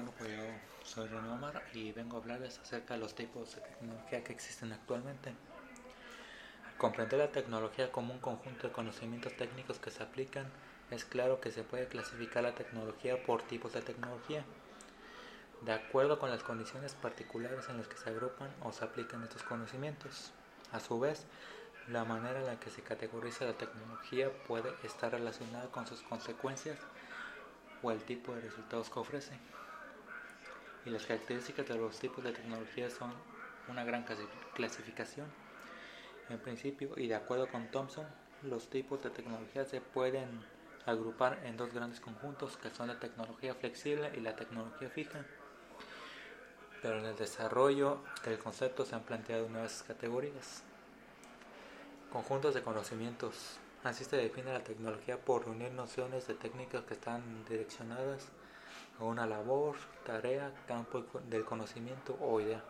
Bueno, pues yo soy René Omar y vengo a hablarles acerca de los tipos de tecnología que existen actualmente. Al comprender la tecnología como un conjunto de conocimientos técnicos que se aplican, es claro que se puede clasificar la tecnología por tipos de tecnología, de acuerdo con las condiciones particulares en las que se agrupan o se aplican estos conocimientos. A su vez, la manera en la que se categoriza la tecnología puede estar relacionada con sus consecuencias o el tipo de resultados que ofrece. Y las características de los tipos de tecnología son una gran clasificación. En principio, y de acuerdo con Thompson, los tipos de tecnología se pueden agrupar en dos grandes conjuntos que son la tecnología flexible y la tecnología fija. Pero en el desarrollo del concepto se han planteado nuevas categorías. Conjuntos de conocimientos Así se define la tecnología por unir nociones de técnicas que están direccionadas una labor, tarea, campo del conocimiento o idea.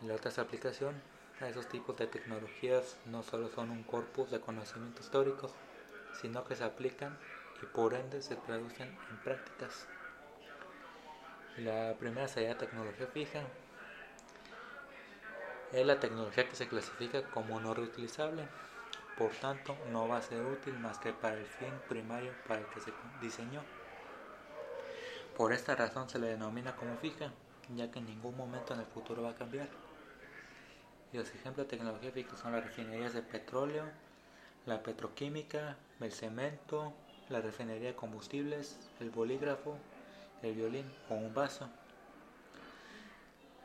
En la otra aplicación, a esos tipos de tecnologías no solo son un corpus de conocimientos históricos, sino que se aplican y por ende se traducen en prácticas. La primera sería tecnología fija. Es la tecnología que se clasifica como no reutilizable por tanto no va a ser útil más que para el fin primario para el que se diseñó. Por esta razón se le denomina como fija, ya que en ningún momento en el futuro va a cambiar. Y los ejemplos de tecnología fija son las refinerías de petróleo, la petroquímica, el cemento, la refinería de combustibles, el bolígrafo, el violín o un vaso.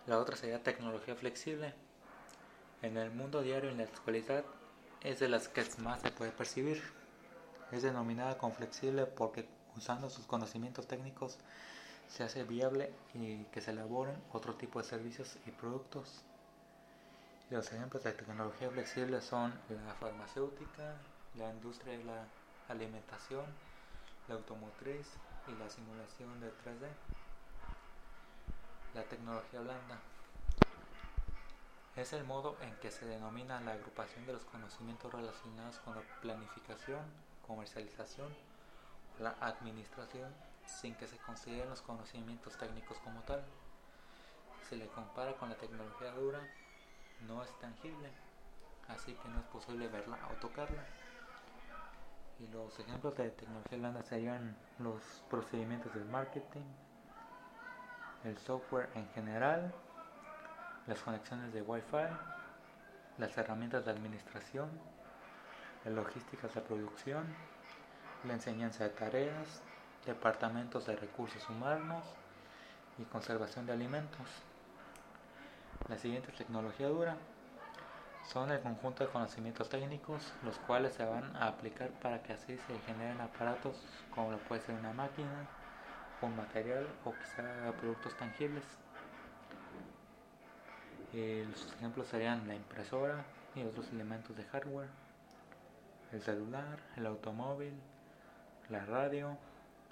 La otra sería tecnología flexible. En el mundo diario en la actualidad es de las que más se puede percibir. Es denominada como flexible porque usando sus conocimientos técnicos se hace viable y que se elaboren otro tipo de servicios y productos. Los ejemplos de tecnología flexible son la farmacéutica, la industria de la alimentación, la automotriz y la simulación de 3D. La tecnología blanda es el modo en que se denomina la agrupación de los conocimientos relacionados con la planificación, comercialización la administración sin que se consideren los conocimientos técnicos como tal. Si le compara con la tecnología dura, no es tangible, así que no es posible verla o tocarla. Y los ejemplos de tecnología blanda serían los procedimientos del marketing, el software en general, las conexiones de Wi-Fi, las herramientas de administración, la logística de producción, la enseñanza de tareas, departamentos de recursos humanos y conservación de alimentos. La siguiente tecnología dura son el conjunto de conocimientos técnicos los cuales se van a aplicar para que así se generen aparatos como puede ser una máquina, un material o quizá productos tangibles. Los ejemplos serían la impresora y otros elementos de hardware, el celular, el automóvil, la radio,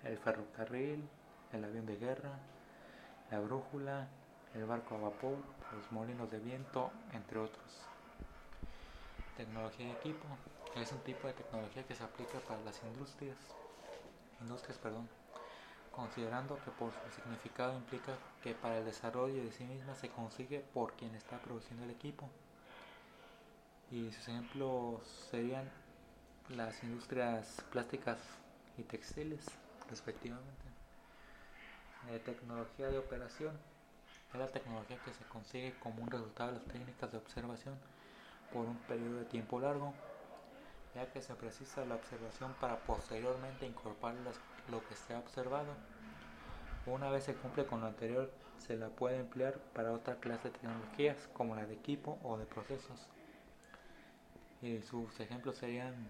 el ferrocarril, el avión de guerra, la brújula, el barco a vapor, los molinos de viento, entre otros. Tecnología de equipo es un tipo de tecnología que se aplica para las industrias, industrias, perdón, considerando que por su significado implica que para el desarrollo de sí misma se consigue por quien está produciendo el equipo. Y sus ejemplos serían las industrias plásticas y textiles, respectivamente. Eh, tecnología de operación es la tecnología que se consigue como un resultado de las técnicas de observación por un periodo de tiempo largo, ya que se precisa la observación para posteriormente incorporar lo que se ha observado. Una vez se cumple con lo anterior, se la puede emplear para otra clase de tecnologías, como la de equipo o de procesos. Sus ejemplos serían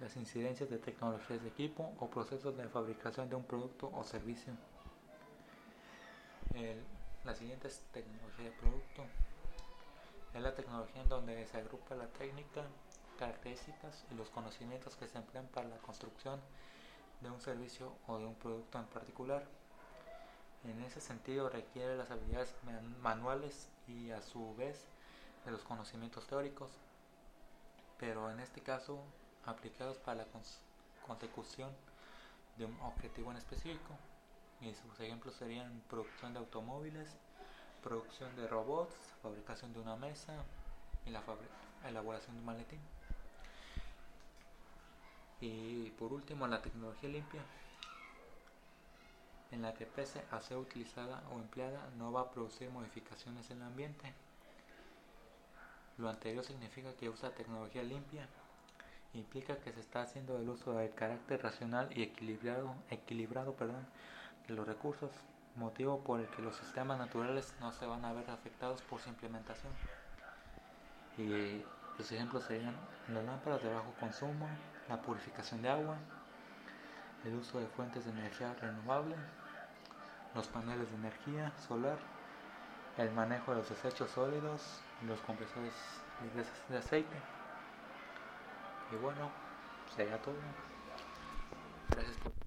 las incidencias de tecnologías de equipo o procesos de fabricación de un producto o servicio. la siguiente es tecnología de producto. Es la tecnología en donde se agrupa la técnica, características y los conocimientos que se emplean para la construcción de un servicio o de un producto en particular. En ese sentido requiere las habilidades manuales y a su vez de los conocimientos teóricos, pero en este caso aplicados para la consecución de un objetivo en específico. y sus ejemplos serían producción de automóviles, producción de robots, fabricación de una mesa y la elaboración de un maletín. Y por último, la tecnología limpia, en la que pese a ser utilizada o empleada no va a producir modificaciones en el ambiente. Lo anterior significa que usa tecnología limpia implica que se está haciendo el uso del carácter racional y equilibrado, equilibrado perdón, de los recursos, motivo por el que los sistemas naturales no se van a ver afectados por su implementación. Y los ejemplos serían las lámparas de bajo consumo, la purificación de agua, el uso de fuentes de energía renovable, los paneles de energía solar, el manejo de los desechos sólidos, los compresores de aceite. Y bueno, sería todo. Gracias